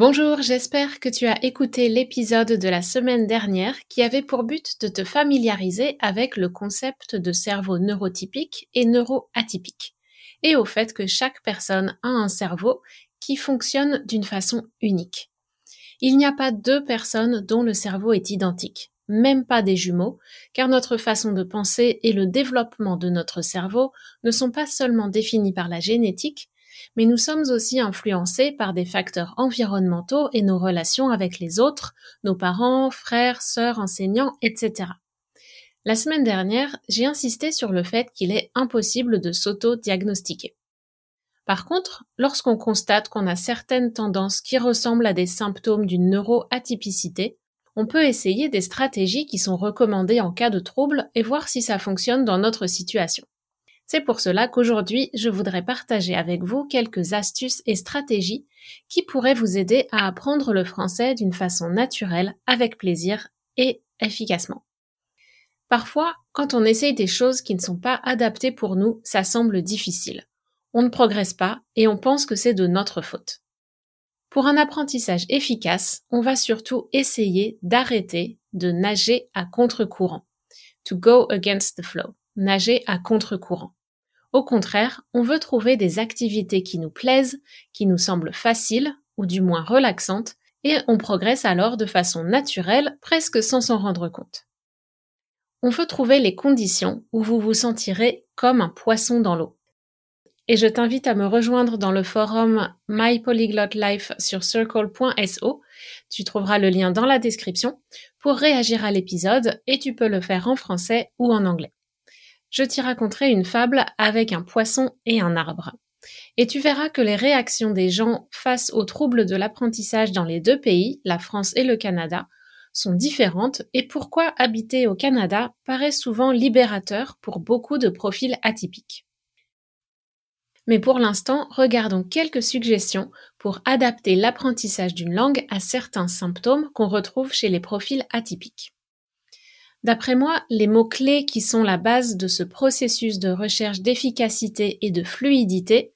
Bonjour, j'espère que tu as écouté l'épisode de la semaine dernière qui avait pour but de te familiariser avec le concept de cerveau neurotypique et neuroatypique, et au fait que chaque personne a un cerveau qui fonctionne d'une façon unique. Il n'y a pas deux personnes dont le cerveau est identique, même pas des jumeaux, car notre façon de penser et le développement de notre cerveau ne sont pas seulement définis par la génétique, mais nous sommes aussi influencés par des facteurs environnementaux et nos relations avec les autres, nos parents, frères, sœurs, enseignants, etc. La semaine dernière, j'ai insisté sur le fait qu'il est impossible de s'auto-diagnostiquer. Par contre, lorsqu'on constate qu'on a certaines tendances qui ressemblent à des symptômes d'une neuroatypicité, on peut essayer des stratégies qui sont recommandées en cas de trouble et voir si ça fonctionne dans notre situation. C'est pour cela qu'aujourd'hui, je voudrais partager avec vous quelques astuces et stratégies qui pourraient vous aider à apprendre le français d'une façon naturelle, avec plaisir et efficacement. Parfois, quand on essaye des choses qui ne sont pas adaptées pour nous, ça semble difficile. On ne progresse pas et on pense que c'est de notre faute. Pour un apprentissage efficace, on va surtout essayer d'arrêter de nager à contre-courant. To go against the flow. Nager à contre-courant. Au contraire, on veut trouver des activités qui nous plaisent, qui nous semblent faciles, ou du moins relaxantes, et on progresse alors de façon naturelle, presque sans s'en rendre compte. On veut trouver les conditions où vous vous sentirez comme un poisson dans l'eau. Et je t'invite à me rejoindre dans le forum My Polyglot Life sur circle.so. Tu trouveras le lien dans la description pour réagir à l'épisode et tu peux le faire en français ou en anglais je t'y raconterai une fable avec un poisson et un arbre. Et tu verras que les réactions des gens face aux troubles de l'apprentissage dans les deux pays, la France et le Canada, sont différentes et pourquoi habiter au Canada paraît souvent libérateur pour beaucoup de profils atypiques. Mais pour l'instant, regardons quelques suggestions pour adapter l'apprentissage d'une langue à certains symptômes qu'on retrouve chez les profils atypiques. D'après moi, les mots-clés qui sont la base de ce processus de recherche d'efficacité et de fluidité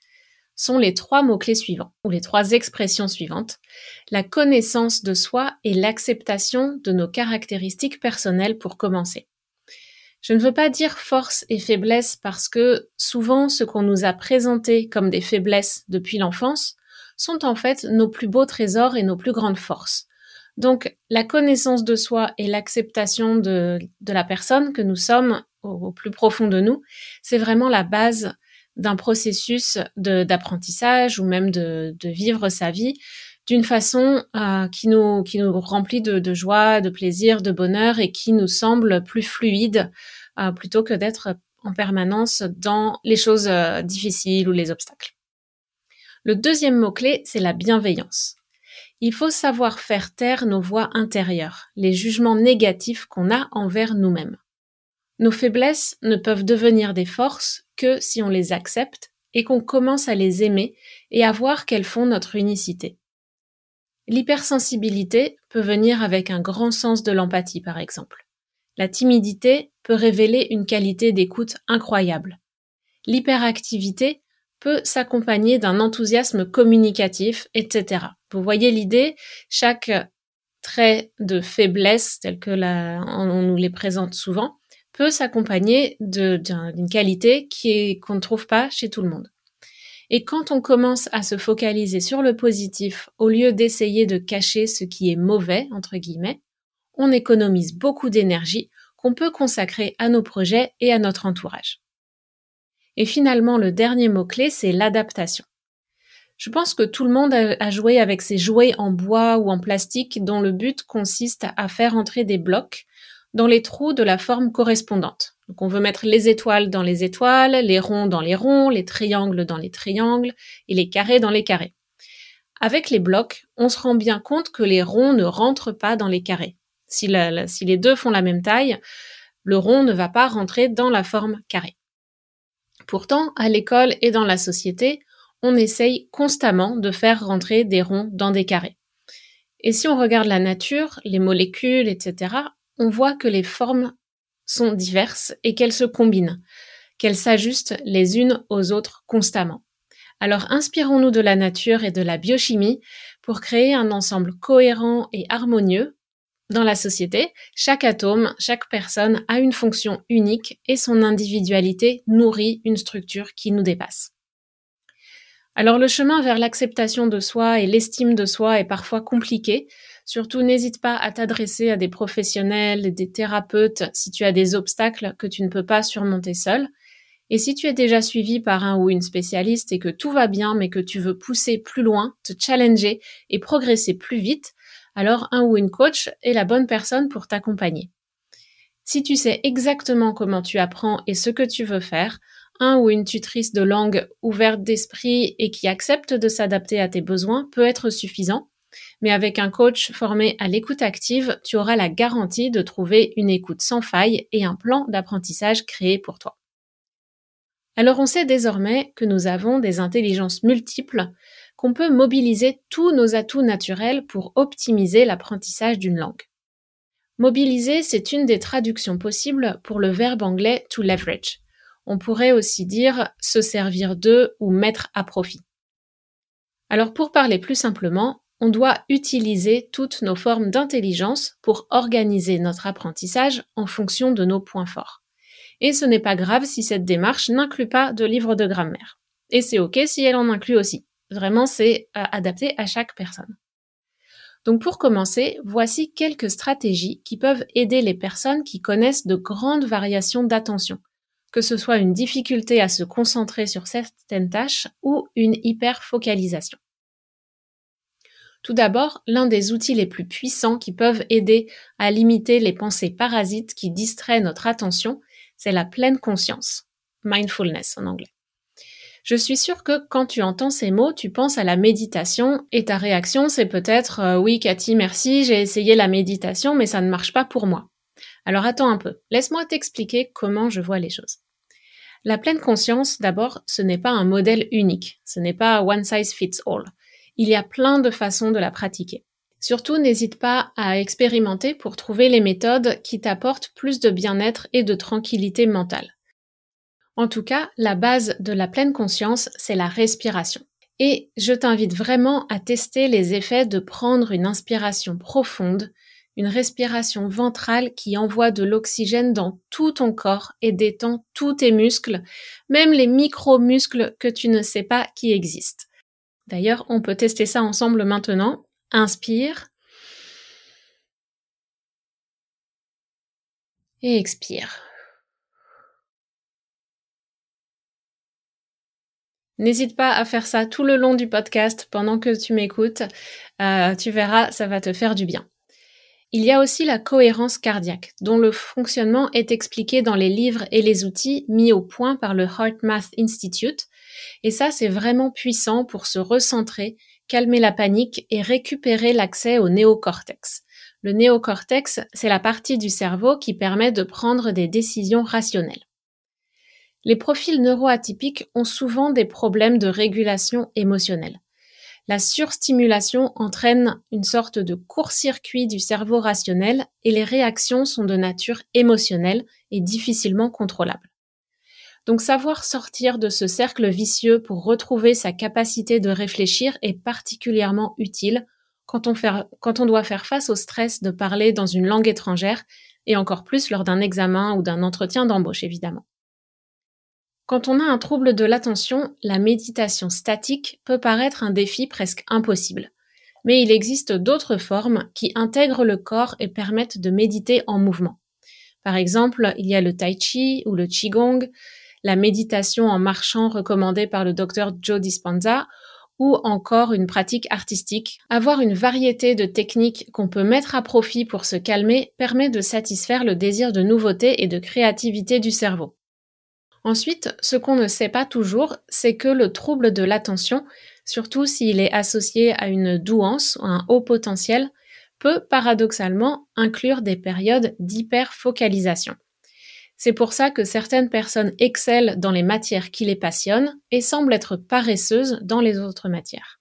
sont les trois mots-clés suivants, ou les trois expressions suivantes. La connaissance de soi et l'acceptation de nos caractéristiques personnelles pour commencer. Je ne veux pas dire force et faiblesse parce que souvent ce qu'on nous a présenté comme des faiblesses depuis l'enfance sont en fait nos plus beaux trésors et nos plus grandes forces. Donc, la connaissance de soi et l'acceptation de, la personne que nous sommes au, plus profond de nous, c'est vraiment la base d'un processus d'apprentissage ou même de, vivre sa vie d'une façon euh, qui, nous, remplit de, joie, de plaisir, de bonheur et qui nous semble plus fluide euh, plutôt que d'être en permanence dans les choses euh, difficiles ou les obstacles. Le deuxième mot-clé, c'est la bienveillance. Il faut savoir faire taire nos voix intérieures, les jugements négatifs qu'on a envers nous-mêmes. Nos faiblesses ne peuvent devenir des forces que si on les accepte et qu'on commence à les aimer et à voir qu'elles font notre unicité. L'hypersensibilité peut venir avec un grand sens de l'empathie, par exemple. La timidité peut révéler une qualité d'écoute incroyable. L'hyperactivité peut s'accompagner d'un enthousiasme communicatif, etc. Vous voyez l'idée, chaque trait de faiblesse, tel que on nous les présente souvent, peut s'accompagner d'une qualité qu'on ne trouve pas chez tout le monde. Et quand on commence à se focaliser sur le positif au lieu d'essayer de cacher ce qui est mauvais, entre guillemets, on économise beaucoup d'énergie qu'on peut consacrer à nos projets et à notre entourage. Et finalement, le dernier mot-clé, c'est l'adaptation. Je pense que tout le monde a joué avec ces jouets en bois ou en plastique dont le but consiste à faire entrer des blocs dans les trous de la forme correspondante. Donc on veut mettre les étoiles dans les étoiles, les ronds dans les ronds, les triangles dans les triangles et les carrés dans les carrés. Avec les blocs, on se rend bien compte que les ronds ne rentrent pas dans les carrés. Si, si les deux font la même taille, le rond ne va pas rentrer dans la forme carrée. Pourtant, à l'école et dans la société, on essaye constamment de faire rentrer des ronds dans des carrés. Et si on regarde la nature, les molécules, etc., on voit que les formes sont diverses et qu'elles se combinent, qu'elles s'ajustent les unes aux autres constamment. Alors inspirons-nous de la nature et de la biochimie pour créer un ensemble cohérent et harmonieux. Dans la société, chaque atome, chaque personne a une fonction unique et son individualité nourrit une structure qui nous dépasse. Alors le chemin vers l'acceptation de soi et l'estime de soi est parfois compliqué, Surtout, n'hésite pas à t'adresser à des professionnels, des thérapeutes si tu as des obstacles que tu ne peux pas surmonter seul. Et si tu es déjà suivi par un ou une spécialiste et que tout va bien mais que tu veux pousser plus loin, te challenger et progresser plus vite, alors un ou une coach est la bonne personne pour t'accompagner. Si tu sais exactement comment tu apprends et ce que tu veux faire, un ou une tutrice de langue ouverte d'esprit et qui accepte de s'adapter à tes besoins peut être suffisant mais avec un coach formé à l'écoute active, tu auras la garantie de trouver une écoute sans faille et un plan d'apprentissage créé pour toi. Alors on sait désormais que nous avons des intelligences multiples, qu'on peut mobiliser tous nos atouts naturels pour optimiser l'apprentissage d'une langue. Mobiliser, c'est une des traductions possibles pour le verbe anglais to leverage. On pourrait aussi dire se servir de ou mettre à profit. Alors pour parler plus simplement, on doit utiliser toutes nos formes d'intelligence pour organiser notre apprentissage en fonction de nos points forts. Et ce n'est pas grave si cette démarche n'inclut pas de livre de grammaire. Et c'est ok si elle en inclut aussi. Vraiment, c'est euh, adapté à chaque personne. Donc pour commencer, voici quelques stratégies qui peuvent aider les personnes qui connaissent de grandes variations d'attention, que ce soit une difficulté à se concentrer sur certaines tâches ou une hyperfocalisation. Tout d'abord, l'un des outils les plus puissants qui peuvent aider à limiter les pensées parasites qui distraient notre attention, c'est la pleine conscience. Mindfulness en anglais. Je suis sûre que quand tu entends ces mots, tu penses à la méditation et ta réaction c'est peut-être euh, oui Cathy, merci, j'ai essayé la méditation mais ça ne marche pas pour moi. Alors attends un peu, laisse-moi t'expliquer comment je vois les choses. La pleine conscience, d'abord, ce n'est pas un modèle unique, ce n'est pas one size fits all. Il y a plein de façons de la pratiquer. Surtout, n'hésite pas à expérimenter pour trouver les méthodes qui t'apportent plus de bien-être et de tranquillité mentale. En tout cas, la base de la pleine conscience, c'est la respiration. Et je t'invite vraiment à tester les effets de prendre une inspiration profonde, une respiration ventrale qui envoie de l'oxygène dans tout ton corps et détend tous tes muscles, même les micro-muscles que tu ne sais pas qui existent. D'ailleurs, on peut tester ça ensemble maintenant. Inspire. Et expire. N'hésite pas à faire ça tout le long du podcast pendant que tu m'écoutes. Euh, tu verras, ça va te faire du bien. Il y a aussi la cohérence cardiaque, dont le fonctionnement est expliqué dans les livres et les outils mis au point par le HeartMath Institute, et ça, c'est vraiment puissant pour se recentrer, calmer la panique et récupérer l'accès au néocortex. Le néocortex, c'est la partie du cerveau qui permet de prendre des décisions rationnelles. Les profils neuroatypiques ont souvent des problèmes de régulation émotionnelle. la surstimulation entraîne une sorte de court-circuit du cerveau rationnel et les réactions sont de nature émotionnelle et difficilement contrôlables. Donc savoir sortir de ce cercle vicieux pour retrouver sa capacité de réfléchir est particulièrement utile quand on, doit faire face au stress de parler dans une langue étrangère et encore plus lors d'un examen ou d'un entretien d'embauche évidemment. Quand on a un trouble de l'attention, la méditation statique peut paraître un défi presque impossible. Mais il existe d'autres formes qui intègrent le corps et permettent de méditer en mouvement. Par exemple, il y a le tai chi ou le qigong, la méditation en marchant recommandée par le docteur Joe Dispenza, ou encore une pratique artistique. Avoir une variété de techniques qu'on peut mettre à profit pour se calmer permet de satisfaire le désir de nouveauté et de créativité du cerveau. Ensuite, ce qu'on ne sait pas toujours, c'est que le trouble de l'attention, surtout s'il est associé à une douance ou un haut potentiel, peut paradoxalement inclure des périodes d'hyperfocalisation. C'est pour ça que certaines personnes excellent dans les matières qui les passionnent et semblent être paresseuses dans les autres matières.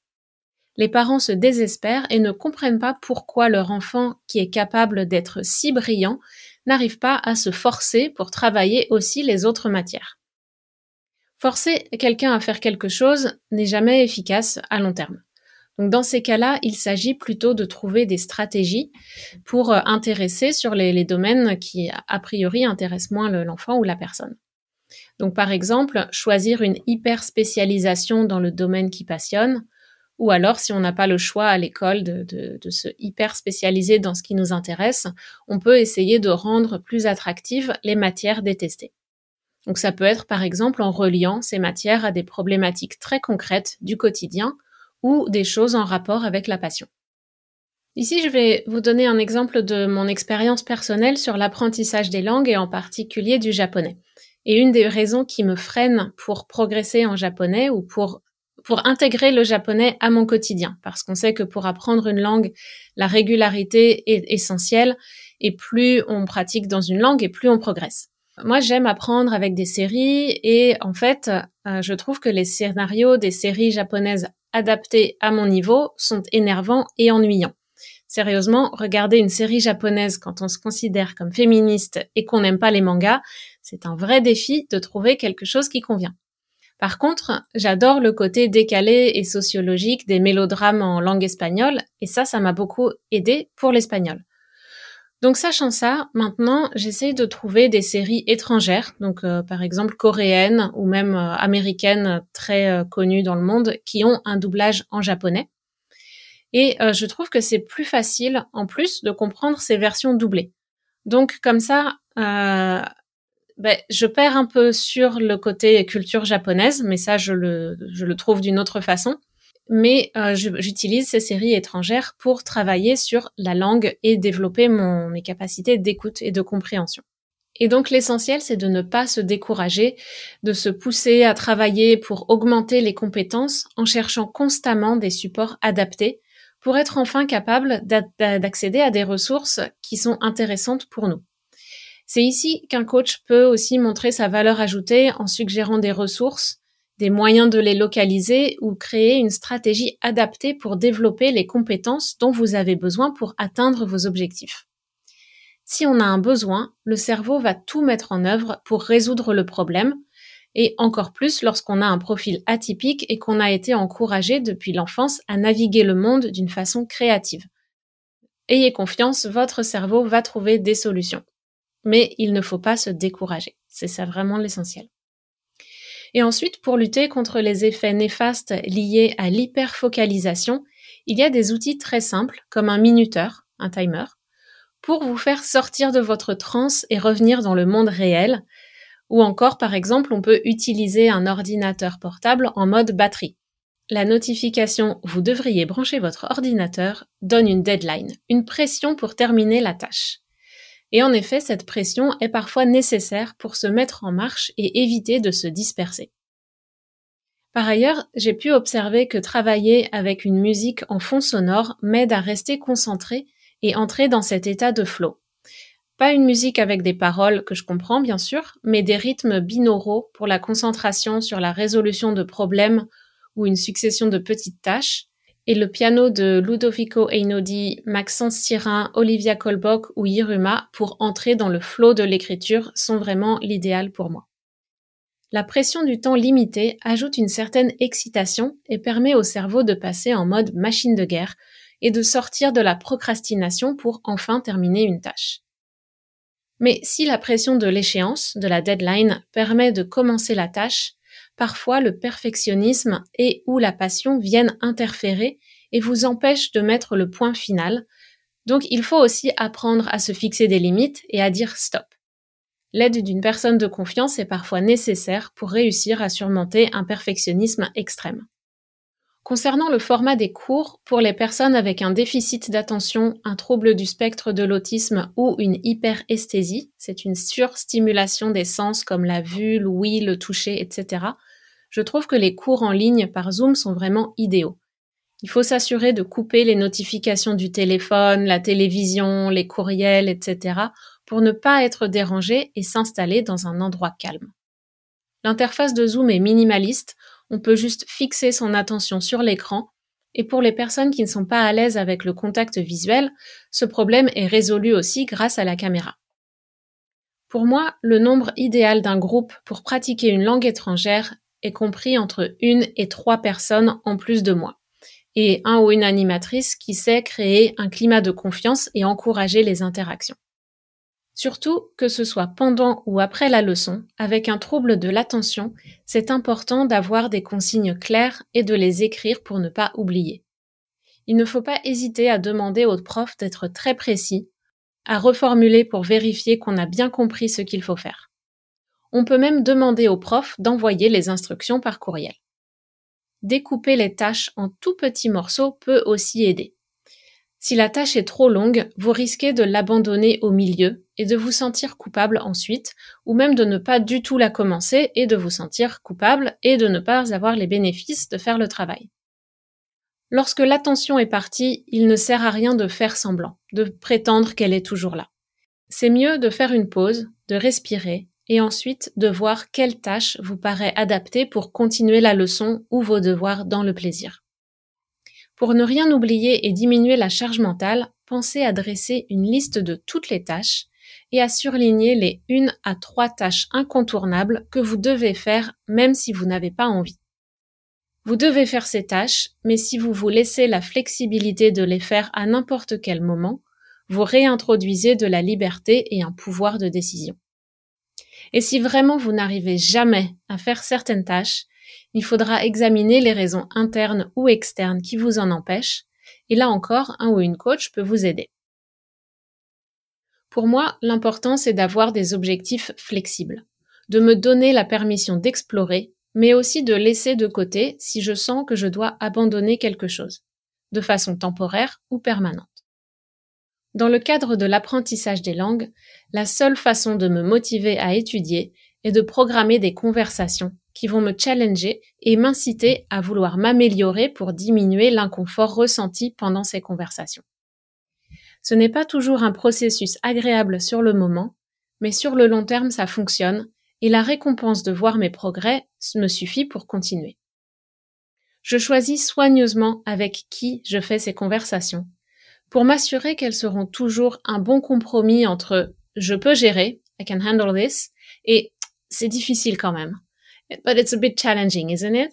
Les parents se désespèrent et ne comprennent pas pourquoi leur enfant, qui est capable d'être si brillant, n'arrive pas à se forcer pour travailler aussi les autres matières. Forcer quelqu'un à faire quelque chose n'est jamais efficace à long terme. Dans ces cas-là, il s'agit plutôt de trouver des stratégies pour euh, intéresser sur les, domaines qui a priori intéressent moins l'enfant ou la personne. Par exemple, choisir une hyper spécialisation dans le domaine qui passionne, ou alors si on n'a pas le choix à l'école de, se hyper spécialiser dans ce qui nous intéresse, on peut essayer de rendre plus attractives les matières détestées. Donc ça peut être par exemple en reliant ces matières à des problématiques très concrètes du quotidien ou des choses en rapport avec la passion. Ici, je vais vous donner un exemple de mon expérience personnelle sur l'apprentissage des langues et en particulier du japonais. Et une des raisons qui me freine pour progresser en japonais ou pour pour intégrer le japonais à mon quotidien, parce qu'on sait que pour apprendre une langue, la régularité est essentielle, et plus on pratique dans une langue, et plus on progresse. Moi, j'aime apprendre avec des séries, et en fait, euh, je trouve que les scénarios des séries japonaises adaptés à mon niveau sont énervants et ennuyants. Sérieusement, regarder une série japonaise quand on se considère comme féministe et qu'on n'aime pas les mangas, c'est un vrai défi de trouver quelque chose qui convient. Par contre, j'adore le côté décalé et sociologique des mélodrames en langue espagnole, et ça, ça m'a beaucoup aidé pour l'espagnol. Donc sachant ça, maintenant j'essaye de trouver des séries étrangères, donc euh, par exemple coréennes ou même euh, américaines très euh, connues dans le monde, qui ont un doublage en japonais. Et je trouve que c'est plus facile en plus de comprendre ces versions doublées. Donc comme ça, ben, je perds un peu sur le côté culture japonaise, mais ça je le, je le trouve d'une autre façon mais euh, j'utilise ces séries étrangères pour travailler sur la langue et développer mon, mes capacités d'écoute et de compréhension. Et donc l'essentiel, c'est de ne pas se décourager, de se pousser à travailler pour augmenter les compétences en cherchant constamment des supports adaptés pour être enfin capable d'accéder à des ressources qui sont intéressantes pour nous. C'est ici qu'un coach peut aussi montrer sa valeur ajoutée en suggérant des ressources des moyens de les localiser ou créer une stratégie adaptée pour développer les compétences dont vous avez besoin pour atteindre vos objectifs. Si on a un besoin, le cerveau va tout mettre en œuvre pour résoudre le problème, et encore plus lorsqu'on a un profil atypique et qu'on a été encouragé depuis l'enfance à naviguer le monde d'une façon créative. Ayez confiance, votre cerveau va trouver des solutions. Mais il ne faut pas se décourager. C'est ça vraiment l'essentiel. Et ensuite, pour lutter contre les effets néfastes liés à l'hyperfocalisation, il y a des outils très simples comme un minuteur, un timer, pour vous faire sortir de votre transe et revenir dans le monde réel. Ou encore, par exemple, on peut utiliser un ordinateur portable en mode batterie. La notification Vous devriez brancher votre ordinateur donne une deadline, une pression pour terminer la tâche. Et en effet, cette pression est parfois nécessaire pour se mettre en marche et éviter de se disperser. Par ailleurs, j'ai pu observer que travailler avec une musique en fond sonore m'aide à rester concentré et entrer dans cet état de flow. Pas une musique avec des paroles que je comprends bien sûr, mais des rythmes binauraux pour la concentration sur la résolution de problèmes ou une succession de petites tâches, et le piano de Ludovico Einaudi, Maxence Sirin, Olivia Kolbok ou Yiruma pour entrer dans le flot de l'écriture sont vraiment l'idéal pour moi. La pression du temps limité ajoute une certaine excitation et permet au cerveau de passer en mode machine de guerre et de sortir de la procrastination pour enfin terminer une tâche. Mais si la pression de l'échéance, de la deadline, permet de commencer la tâche, parfois le perfectionnisme et ou la passion viennent interférer et vous empêchent de mettre le point final. Donc il faut aussi apprendre à se fixer des limites et à dire stop. L'aide d'une personne de confiance est parfois nécessaire pour réussir à surmonter un perfectionnisme extrême. Concernant le format des cours, pour les personnes avec un déficit d'attention, un trouble du spectre de l'autisme ou une hyperesthésie, c'est une surstimulation des sens comme la vue, l'ouïe, le toucher, etc., je trouve que les cours en ligne par Zoom sont vraiment idéaux. Il faut s'assurer de couper les notifications du téléphone, la télévision, les courriels, etc pour ne pas être dérangé et s'installer dans un endroit calme. L'interface de Zoom est minimaliste, on peut juste fixer son attention sur l'écran, et pour les personnes qui ne sont pas à l'aise avec le contact visuel, ce problème est résolu aussi grâce à la caméra. Pour moi, le nombre idéal d'un groupe pour pratiquer une langue étrangère est compris entre une et trois personnes en plus de moi, et un ou une animatrice qui sait créer un climat de confiance et encourager les interactions. Surtout, que ce soit pendant ou après la leçon, avec un trouble de l'attention, c'est important d'avoir des consignes claires et de les écrire pour ne pas oublier. Il ne faut pas hésiter à demander au prof d'être très précis, à reformuler pour vérifier qu'on a bien compris ce qu'il faut faire. On peut même demander au prof d'envoyer les instructions par courriel. Découper les tâches en tout petits morceaux peut aussi aider. Si la tâche est trop longue, vous risquez de l'abandonner au milieu et de vous sentir coupable ensuite, ou même de ne pas du tout la commencer et de vous sentir coupable et de ne pas avoir les bénéfices de faire le travail. Lorsque l'attention est partie, il ne sert à rien de faire semblant, de prétendre qu'elle est toujours là. C'est mieux de faire une pause, de respirer, et ensuite de voir quelle tâche vous paraît adaptée pour continuer la leçon ou vos devoirs dans le plaisir. Pour ne rien oublier et diminuer la charge mentale, pensez à dresser une liste de toutes les tâches et à surligner les une à trois tâches incontournables que vous devez faire même si vous n'avez pas envie. Vous devez faire ces tâches, mais si vous vous laissez la flexibilité de les faire à n'importe quel moment, vous réintroduisez de la liberté et un pouvoir de décision. Et si vraiment vous n'arrivez jamais à faire certaines tâches, il faudra examiner les raisons internes ou externes qui vous en empêchent, et là encore, un ou une coach peut vous aider. Pour moi, l'important c'est d'avoir des objectifs flexibles, de me donner la permission d'explorer, mais aussi de laisser de côté si je sens que je dois abandonner quelque chose, de façon temporaire ou permanente. Dans le cadre de l'apprentissage des langues, la seule façon de me motiver à étudier est de programmer des conversations qui vont me challenger et m'inciter à vouloir m'améliorer pour diminuer l'inconfort ressenti pendant ces conversations. Ce n'est pas toujours un processus agréable sur le moment, mais sur le long terme ça fonctionne et la récompense de voir mes progrès me suffit pour continuer. Je choisis soigneusement avec qui je fais ces conversations pour m'assurer qu'elles seront toujours un bon compromis entre je peux gérer, I can handle this, et c'est difficile quand même. But it's a bit challenging, isn't it?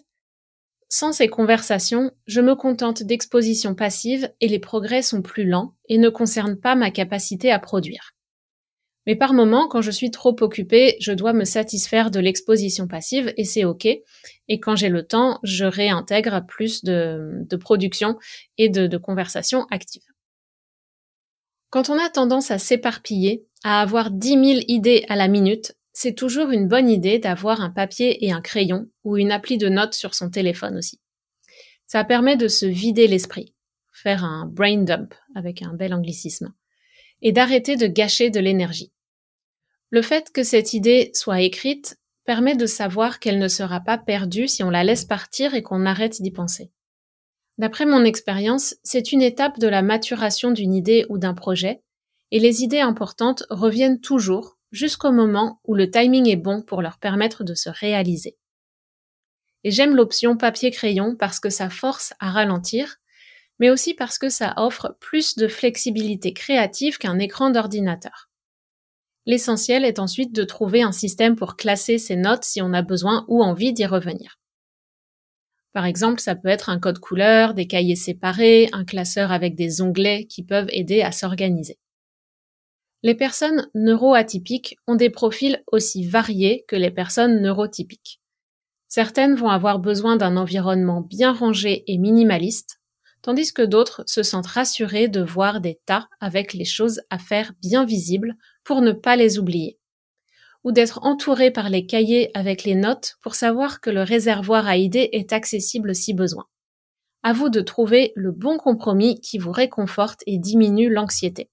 Sans ces conversations, je me contente d'expositions passives et les progrès sont plus lents et ne concernent pas ma capacité à produire. Mais par moments, quand je suis trop occupée, je dois me satisfaire de l'exposition passive et c'est ok. Et quand j'ai le temps, je réintègre plus de, production et de conversation active. Quand on a tendance à s'éparpiller, à avoir dix mille idées à la minute, c'est toujours une bonne idée d'avoir un papier et un crayon ou une appli de notes sur son téléphone aussi. Ça permet de se vider l'esprit, faire un brain dump avec un bel anglicisme, et d'arrêter de gâcher de l'énergie. Le fait que cette idée soit écrite permet de savoir qu'elle ne sera pas perdue si on la laisse partir et qu'on arrête d'y penser. D'après mon expérience, c'est une étape de la maturation d'une idée ou d'un projet, et les idées importantes reviennent toujours jusqu'au moment où le timing est bon pour leur permettre de se réaliser. Et j'aime l'option papier-crayon parce que ça force à ralentir, mais aussi parce que ça offre plus de flexibilité créative qu'un écran d'ordinateur. L'essentiel est ensuite de trouver un système pour classer ces notes si on a besoin ou envie d'y revenir. Par exemple, ça peut être un code couleur, des cahiers séparés, un classeur avec des onglets qui peuvent aider à s'organiser. Les personnes neuroatypiques ont des profils aussi variés que les personnes neurotypiques. Certaines vont avoir besoin d'un environnement bien rangé et minimaliste, tandis que d'autres se sentent rassurées de voir des tas avec les choses à faire bien visibles pour ne pas les oublier, ou d'être entourées par les cahiers avec les notes pour savoir que le réservoir à idées est accessible si besoin. À vous de trouver le bon compromis qui vous réconforte et diminue l'anxiété.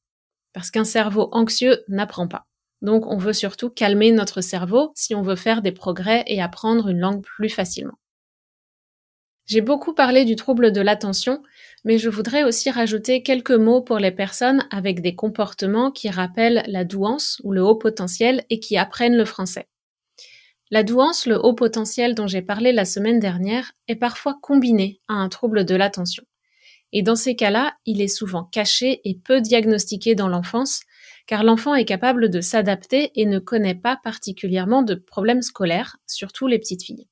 Parce qu'un cerveau anxieux n'apprend pas. Donc on veut surtout calmer notre cerveau si on veut faire des progrès et apprendre une langue plus facilement. J'ai beaucoup parlé du trouble de l'attention, mais je voudrais aussi rajouter quelques mots pour les personnes avec des comportements qui rappellent la douance ou le haut potentiel et qui apprennent le français. La douance, le haut potentiel dont j'ai parlé la semaine dernière, est parfois combiné à un trouble de l'attention. Et dans ces cas-là, il est souvent caché et peu diagnostiqué dans l'enfance, car l'enfant est capable de s'adapter et ne connaît pas particulièrement de problèmes scolaires, surtout les petites filles.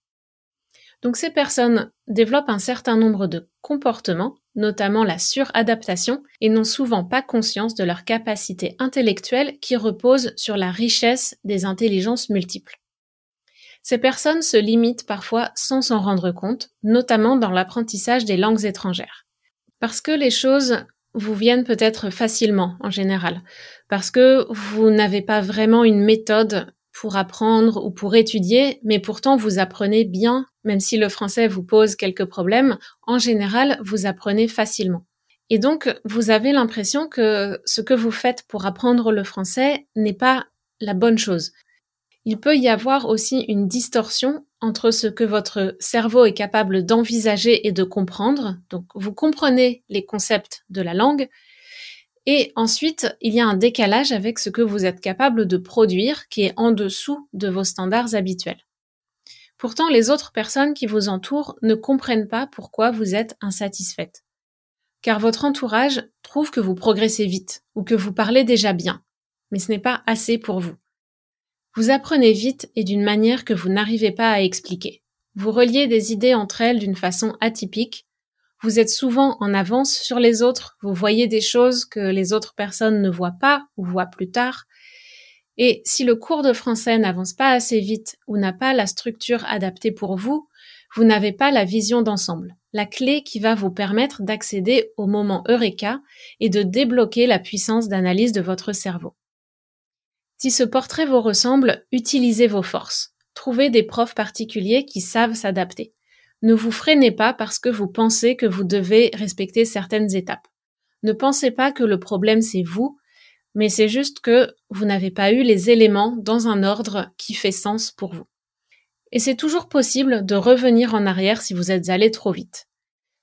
Donc ces personnes développent un certain nombre de comportements, notamment la suradaptation, et n'ont souvent pas conscience de leur capacité intellectuelle qui repose sur la richesse des intelligences multiples. Ces personnes se limitent parfois sans s'en rendre compte, notamment dans l'apprentissage des langues étrangères. Parce que les choses vous viennent peut-être facilement en général, parce que vous n'avez pas vraiment une méthode pour apprendre ou pour étudier, mais pourtant vous apprenez bien, même si le français vous pose quelques problèmes, en général, vous apprenez facilement. Et donc, vous avez l'impression que ce que vous faites pour apprendre le français n'est pas la bonne chose. Il peut y avoir aussi une distorsion entre ce que votre cerveau est capable d'envisager et de comprendre. Donc, vous comprenez les concepts de la langue, et ensuite, il y a un décalage avec ce que vous êtes capable de produire qui est en dessous de vos standards habituels. Pourtant, les autres personnes qui vous entourent ne comprennent pas pourquoi vous êtes insatisfaite. Car votre entourage trouve que vous progressez vite ou que vous parlez déjà bien, mais ce n'est pas assez pour vous. Vous apprenez vite et d'une manière que vous n'arrivez pas à expliquer. Vous reliez des idées entre elles d'une façon atypique vous êtes souvent en avance sur les autres, vous voyez des choses que les autres personnes ne voient pas ou voient plus tard. Et si le cours de français n'avance pas assez vite ou n'a pas la structure adaptée pour vous, vous n'avez pas la vision d'ensemble, la clé qui va vous permettre d'accéder au moment Eureka et de débloquer la puissance d'analyse de votre cerveau. Si ce portrait vous ressemble, utilisez vos forces. Trouvez des profs particuliers qui savent s'adapter. Ne vous freinez pas parce que vous pensez que vous devez respecter certaines étapes. Ne pensez pas que le problème c'est vous, mais c'est juste que vous n'avez pas eu les éléments dans un ordre qui fait sens pour vous. Et c'est toujours possible de revenir en arrière si vous êtes allé trop vite.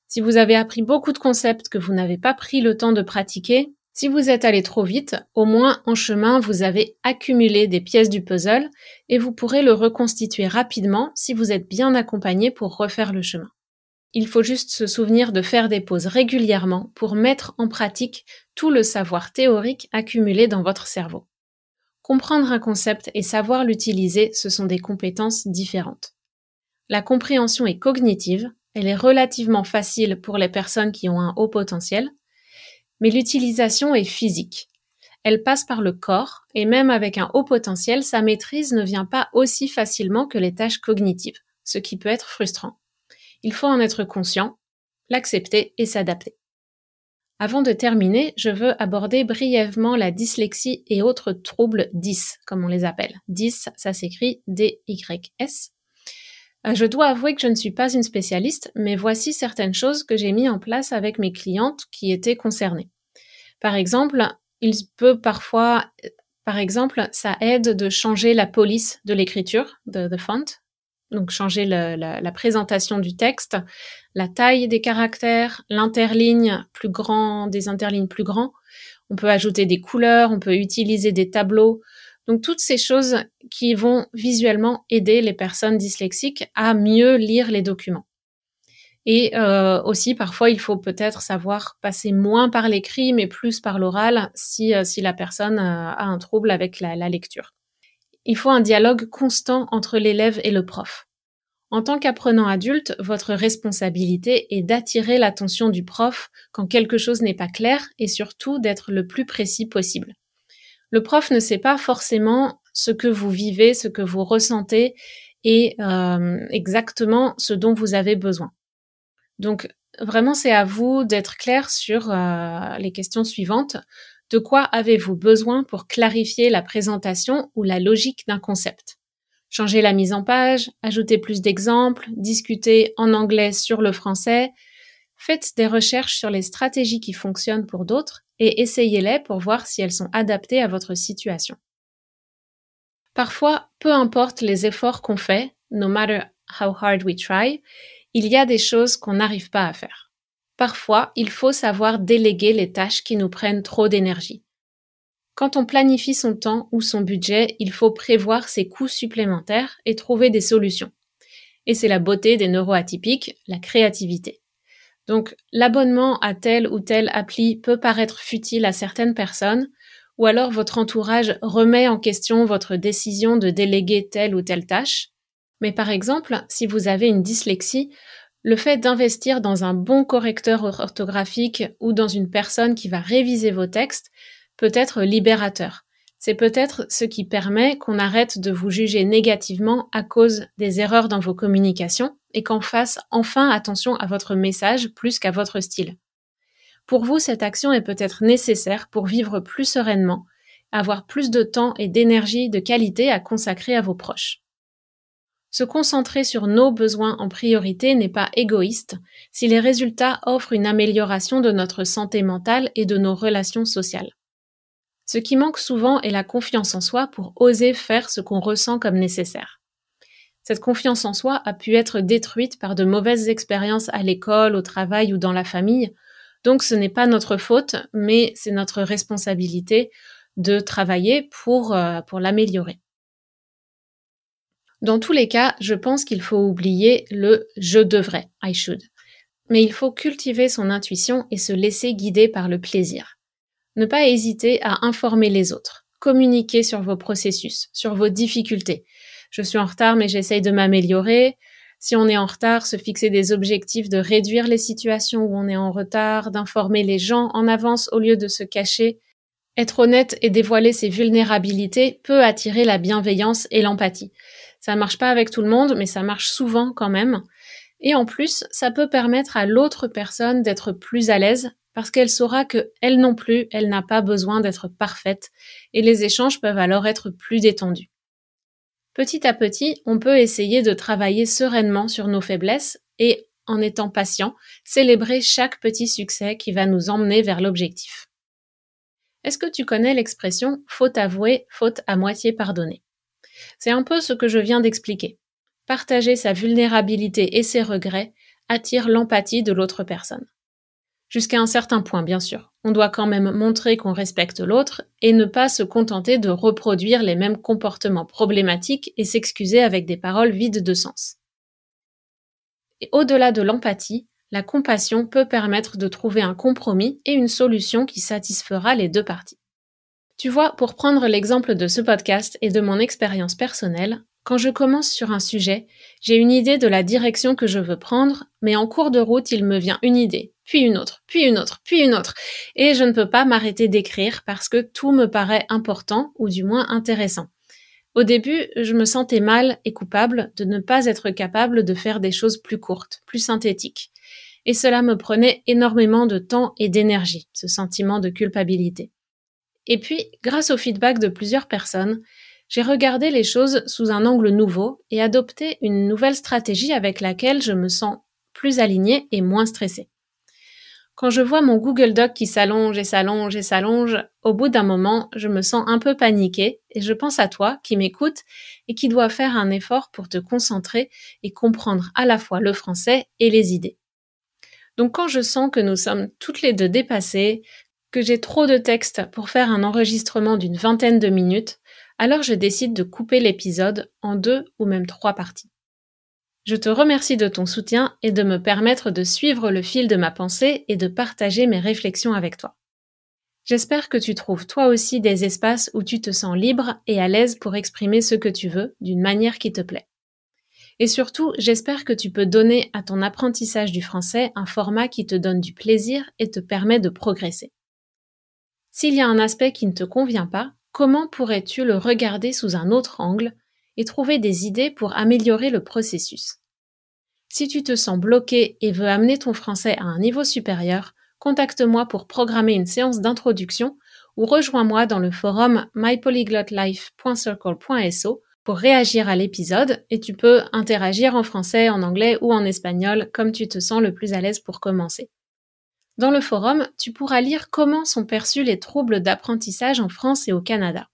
Si vous avez appris beaucoup de concepts que vous n'avez pas pris le temps de pratiquer, si vous êtes allé trop vite, au moins en chemin, vous avez accumulé des pièces du puzzle et vous pourrez le reconstituer rapidement si vous êtes bien accompagné pour refaire le chemin. Il faut juste se souvenir de faire des pauses régulièrement pour mettre en pratique tout le savoir théorique accumulé dans votre cerveau. Comprendre un concept et savoir l'utiliser, ce sont des compétences différentes. La compréhension est cognitive, elle est relativement facile pour les personnes qui ont un haut potentiel, mais l'utilisation est physique. Elle passe par le corps, et même avec un haut potentiel, sa maîtrise ne vient pas aussi facilement que les tâches cognitives, ce qui peut être frustrant. Il faut en être conscient, l'accepter et s'adapter. Avant de terminer, je veux aborder brièvement la dyslexie et autres troubles 10, comme on les appelle. 10, ça s'écrit D-Y-S. Euh, je dois avouer que je ne suis pas une spécialiste, mais voici certaines choses que j'ai mis en place avec mes clientes qui étaient concernées. Par exemple, il peut parfois, par exemple, ça aide de changer la police de l'écriture, de the font, donc changer la, présentation du texte, la taille des caractères, l'interligne plus grand, des interlignes plus grands. On peut ajouter des couleurs, on peut utiliser des tableaux. Donc toutes ces choses qui vont visuellement aider les personnes dyslexiques à mieux lire les documents. Et euh, aussi, parfois, il faut peut-être savoir passer moins par l'écrit, mais plus par l'oral si, euh, si la personne a un trouble avec la, la lecture. Il faut un dialogue constant entre l'élève et le prof. En tant qu'apprenant adulte, votre responsabilité est d'attirer l'attention du prof quand quelque chose n'est pas clair et surtout d'être le plus précis possible. Le prof ne sait pas forcément ce que vous vivez, ce que vous ressentez et euh, exactement ce dont vous avez besoin. Donc vraiment, c'est à vous d'être clair sur euh, les questions suivantes. De quoi avez-vous besoin pour clarifier la présentation ou la logique d'un concept? Changer la mise en page, ajouter plus d'exemples, discuter en anglais sur le français. Faites des recherches sur les stratégies qui fonctionnent pour d'autres et essayez-les pour voir si elles sont adaptées à votre situation. Parfois, peu importe les efforts qu'on fait, no matter how hard we try, il y a des choses qu'on n'arrive pas à faire. Parfois, il faut savoir déléguer les tâches qui nous prennent trop d'énergie. Quand on planifie son temps ou son budget, il faut prévoir ses coûts supplémentaires et trouver des solutions. Et c'est la beauté des neuroatypiques, la créativité. Donc, l'abonnement à telle ou telle appli peut paraître futile à certaines personnes, ou alors votre entourage remet en question votre décision de déléguer telle ou telle tâche. Mais par exemple, si vous avez une dyslexie, le fait d'investir dans un bon correcteur orthographique ou dans une personne qui va réviser vos textes peut être libérateur. C'est peut-être ce qui permet qu'on arrête de vous juger négativement à cause des erreurs dans vos communications et qu'on fasse enfin attention à votre message plus qu'à votre style. Pour vous, cette action est peut-être nécessaire pour vivre plus sereinement, avoir plus de temps et d'énergie de qualité à consacrer à vos proches. Se concentrer sur nos besoins en priorité n'est pas égoïste si les résultats offrent une amélioration de notre santé mentale et de nos relations sociales. Ce qui manque souvent est la confiance en soi pour oser faire ce qu'on ressent comme nécessaire. Cette confiance en soi a pu être détruite par de mauvaises expériences à l'école, au travail ou dans la famille, donc ce n'est pas notre faute, mais c'est notre responsabilité de travailler pour, euh, pour l'améliorer. Dans tous les cas, je pense qu'il faut oublier le je devrais, I should. Mais il faut cultiver son intuition et se laisser guider par le plaisir. Ne pas hésiter à informer les autres. Communiquer sur vos processus, sur vos difficultés. Je suis en retard mais j'essaye de m'améliorer. Si on est en retard, se fixer des objectifs de réduire les situations où on est en retard, d'informer les gens en avance au lieu de se cacher. Être honnête et dévoiler ses vulnérabilités peut attirer la bienveillance et l'empathie. Ça marche pas avec tout le monde, mais ça marche souvent quand même. Et en plus, ça peut permettre à l'autre personne d'être plus à l'aise parce qu'elle saura que elle non plus, elle n'a pas besoin d'être parfaite et les échanges peuvent alors être plus détendus. Petit à petit, on peut essayer de travailler sereinement sur nos faiblesses et, en étant patient, célébrer chaque petit succès qui va nous emmener vers l'objectif. Est-ce que tu connais l'expression faute avouée, faute à moitié pardonnée c'est un peu ce que je viens d'expliquer. Partager sa vulnérabilité et ses regrets attire l'empathie de l'autre personne. Jusqu'à un certain point, bien sûr. On doit quand même montrer qu'on respecte l'autre et ne pas se contenter de reproduire les mêmes comportements problématiques et s'excuser avec des paroles vides de sens. Au-delà de l'empathie, la compassion peut permettre de trouver un compromis et une solution qui satisfera les deux parties. Tu vois, pour prendre l'exemple de ce podcast et de mon expérience personnelle, quand je commence sur un sujet, j'ai une idée de la direction que je veux prendre, mais en cours de route, il me vient une idée, puis une autre, puis une autre, puis une autre, et je ne peux pas m'arrêter d'écrire parce que tout me paraît important ou du moins intéressant. Au début, je me sentais mal et coupable de ne pas être capable de faire des choses plus courtes, plus synthétiques. Et cela me prenait énormément de temps et d'énergie, ce sentiment de culpabilité. Et puis, grâce au feedback de plusieurs personnes, j'ai regardé les choses sous un angle nouveau et adopté une nouvelle stratégie avec laquelle je me sens plus alignée et moins stressée. Quand je vois mon Google Doc qui s'allonge et s'allonge et s'allonge, au bout d'un moment, je me sens un peu paniquée et je pense à toi qui m'écoute et qui doit faire un effort pour te concentrer et comprendre à la fois le français et les idées. Donc quand je sens que nous sommes toutes les deux dépassées, que j'ai trop de texte pour faire un enregistrement d'une vingtaine de minutes, alors je décide de couper l'épisode en deux ou même trois parties. Je te remercie de ton soutien et de me permettre de suivre le fil de ma pensée et de partager mes réflexions avec toi. J'espère que tu trouves toi aussi des espaces où tu te sens libre et à l'aise pour exprimer ce que tu veux d'une manière qui te plaît. Et surtout, j'espère que tu peux donner à ton apprentissage du français un format qui te donne du plaisir et te permet de progresser. S'il y a un aspect qui ne te convient pas, comment pourrais-tu le regarder sous un autre angle et trouver des idées pour améliorer le processus? Si tu te sens bloqué et veux amener ton français à un niveau supérieur, contacte-moi pour programmer une séance d'introduction ou rejoins-moi dans le forum mypolyglotlife.circle.so pour réagir à l'épisode et tu peux interagir en français, en anglais ou en espagnol comme tu te sens le plus à l'aise pour commencer. Dans le forum, tu pourras lire comment sont perçus les troubles d'apprentissage en France et au Canada.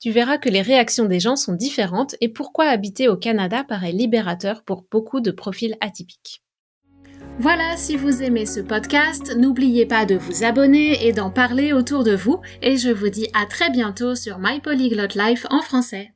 Tu verras que les réactions des gens sont différentes et pourquoi habiter au Canada paraît libérateur pour beaucoup de profils atypiques. Voilà, si vous aimez ce podcast, n'oubliez pas de vous abonner et d'en parler autour de vous et je vous dis à très bientôt sur My Polyglot Life en français.